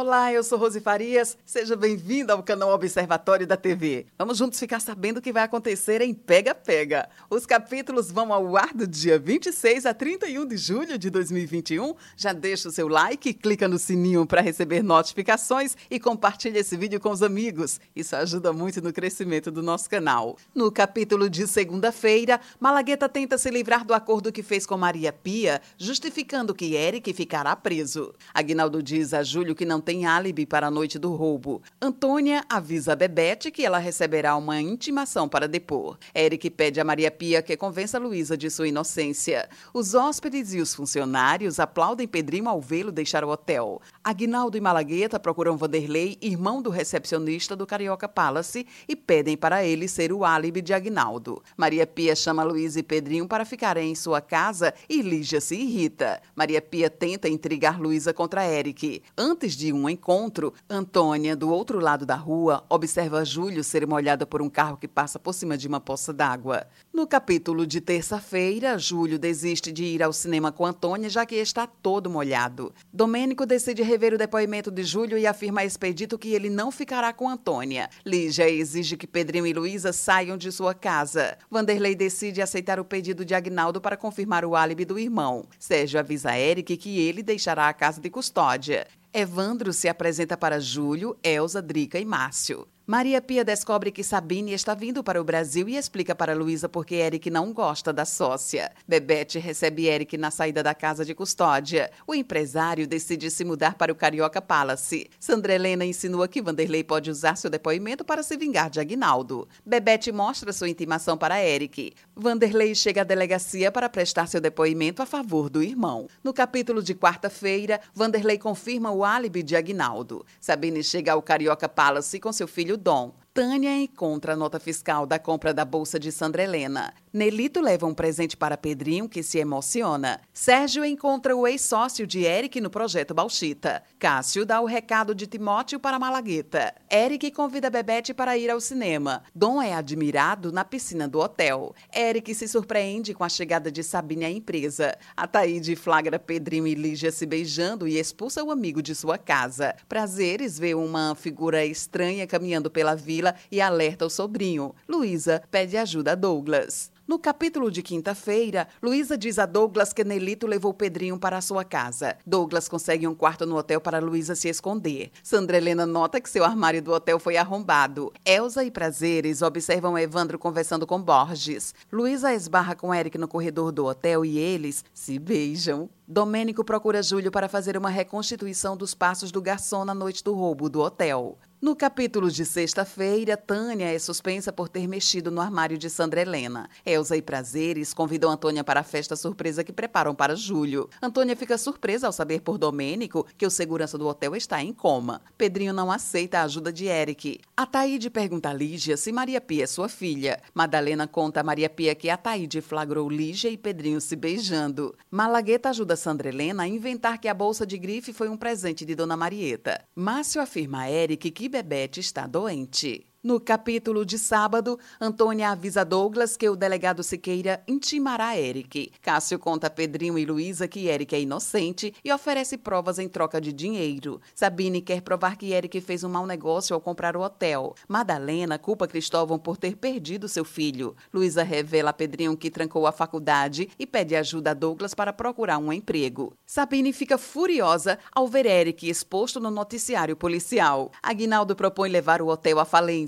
Olá, eu sou Rose Farias. Seja bem-vindo ao canal Observatório da TV. Vamos juntos ficar sabendo o que vai acontecer em Pega Pega. Os capítulos vão ao ar do dia 26 a 31 de julho de 2021. Já deixa o seu like, clica no sininho para receber notificações e compartilha esse vídeo com os amigos. Isso ajuda muito no crescimento do nosso canal. No capítulo de segunda-feira, Malagueta tenta se livrar do acordo que fez com Maria Pia, justificando que Eric ficará preso. Aguinaldo diz a Júlio que não tem álibi para a noite do roubo. Antônia avisa a Bebete que ela receberá uma intimação para depor. Eric pede a Maria Pia que convença Luísa de sua inocência. Os hóspedes e os funcionários aplaudem Pedrinho ao vê-lo deixar o hotel. Aguinaldo e Malagueta procuram Vanderlei, irmão do recepcionista do Carioca Palace, e pedem para ele ser o álibi de Aguinaldo. Maria Pia chama Luísa e Pedrinho para ficarem em sua casa e Lígia se irrita. Maria Pia tenta intrigar Luísa contra Eric. Antes de de um encontro, Antônia, do outro lado da rua, observa Júlio ser molhada por um carro que passa por cima de uma poça d'água. No capítulo de terça-feira, Júlio desiste de ir ao cinema com Antônia, já que está todo molhado. Domênico decide rever o depoimento de Júlio e afirma a Expedito que ele não ficará com Antônia. Lígia exige que Pedrinho e Luísa saiam de sua casa. Vanderlei decide aceitar o pedido de Agnaldo para confirmar o álibi do irmão. Sérgio avisa Eric que ele deixará a casa de custódia. Evandro se apresenta para Júlio, Elza, Drica e Márcio. Maria Pia descobre que Sabine está vindo para o Brasil e explica para Luísa porque Eric não gosta da sócia. Bebete recebe Eric na saída da casa de custódia. O empresário decide se mudar para o Carioca Palace. Sandra Helena insinua que Vanderlei pode usar seu depoimento para se vingar de Aguinaldo. Bebete mostra sua intimação para Eric. Vanderlei chega à delegacia para prestar seu depoimento a favor do irmão. No capítulo de quarta-feira, Vanderlei confirma o álibi de Aguinaldo. Sabine chega ao Carioca Palace com seu filho Dom. Tânia encontra a nota fiscal da compra da bolsa de Sandra Helena. Nelito leva um presente para Pedrinho, que se emociona. Sérgio encontra o ex-sócio de Eric no projeto Balchita. Cássio dá o recado de Timóteo para Malagueta. Eric convida Bebete para ir ao cinema. Dom é admirado na piscina do hotel. Eric se surpreende com a chegada de Sabine à empresa. Ataíde flagra Pedrinho e Lígia se beijando e expulsa o amigo de sua casa. Prazeres vê uma figura estranha caminhando pela vila e alerta o sobrinho. Luísa pede ajuda a Douglas. No capítulo de quinta-feira, Luísa diz a Douglas que Nelito levou Pedrinho para a sua casa. Douglas consegue um quarto no hotel para Luísa se esconder. Sandra Helena nota que seu armário do hotel foi arrombado. Elsa e Prazeres observam Evandro conversando com Borges. Luísa esbarra com Eric no corredor do hotel e eles se beijam. Domênico procura Júlio para fazer uma reconstituição dos passos do garçom na noite do roubo do hotel. No capítulo de sexta-feira, Tânia é suspensa por ter mexido no armário de Sandra Helena. Elza e Prazeres convidam Antônia para a festa surpresa que preparam para Júlio. Antônia fica surpresa ao saber por Domênico que o segurança do hotel está em coma. Pedrinho não aceita a ajuda de Eric. Ataíde pergunta a Lígia se Maria Pia é sua filha. Madalena conta a Maria Pia que Ataíde flagrou Lígia e Pedrinho se beijando. Malagueta ajuda Sandra Helena a inventar que a bolsa de grife foi um presente de Dona Marieta. Márcio afirma a Eric que Bebete está doente. No capítulo de sábado, Antônia avisa Douglas que o delegado Siqueira intimará Eric. Cássio conta a Pedrinho e Luísa que Eric é inocente e oferece provas em troca de dinheiro. Sabine quer provar que Eric fez um mau negócio ao comprar o hotel. Madalena culpa Cristóvão por ter perdido seu filho. Luísa revela a Pedrinho que trancou a faculdade e pede ajuda a Douglas para procurar um emprego. Sabine fica furiosa ao ver Eric exposto no noticiário policial. Aguinaldo propõe levar o hotel à falência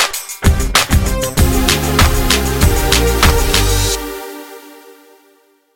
Thank you.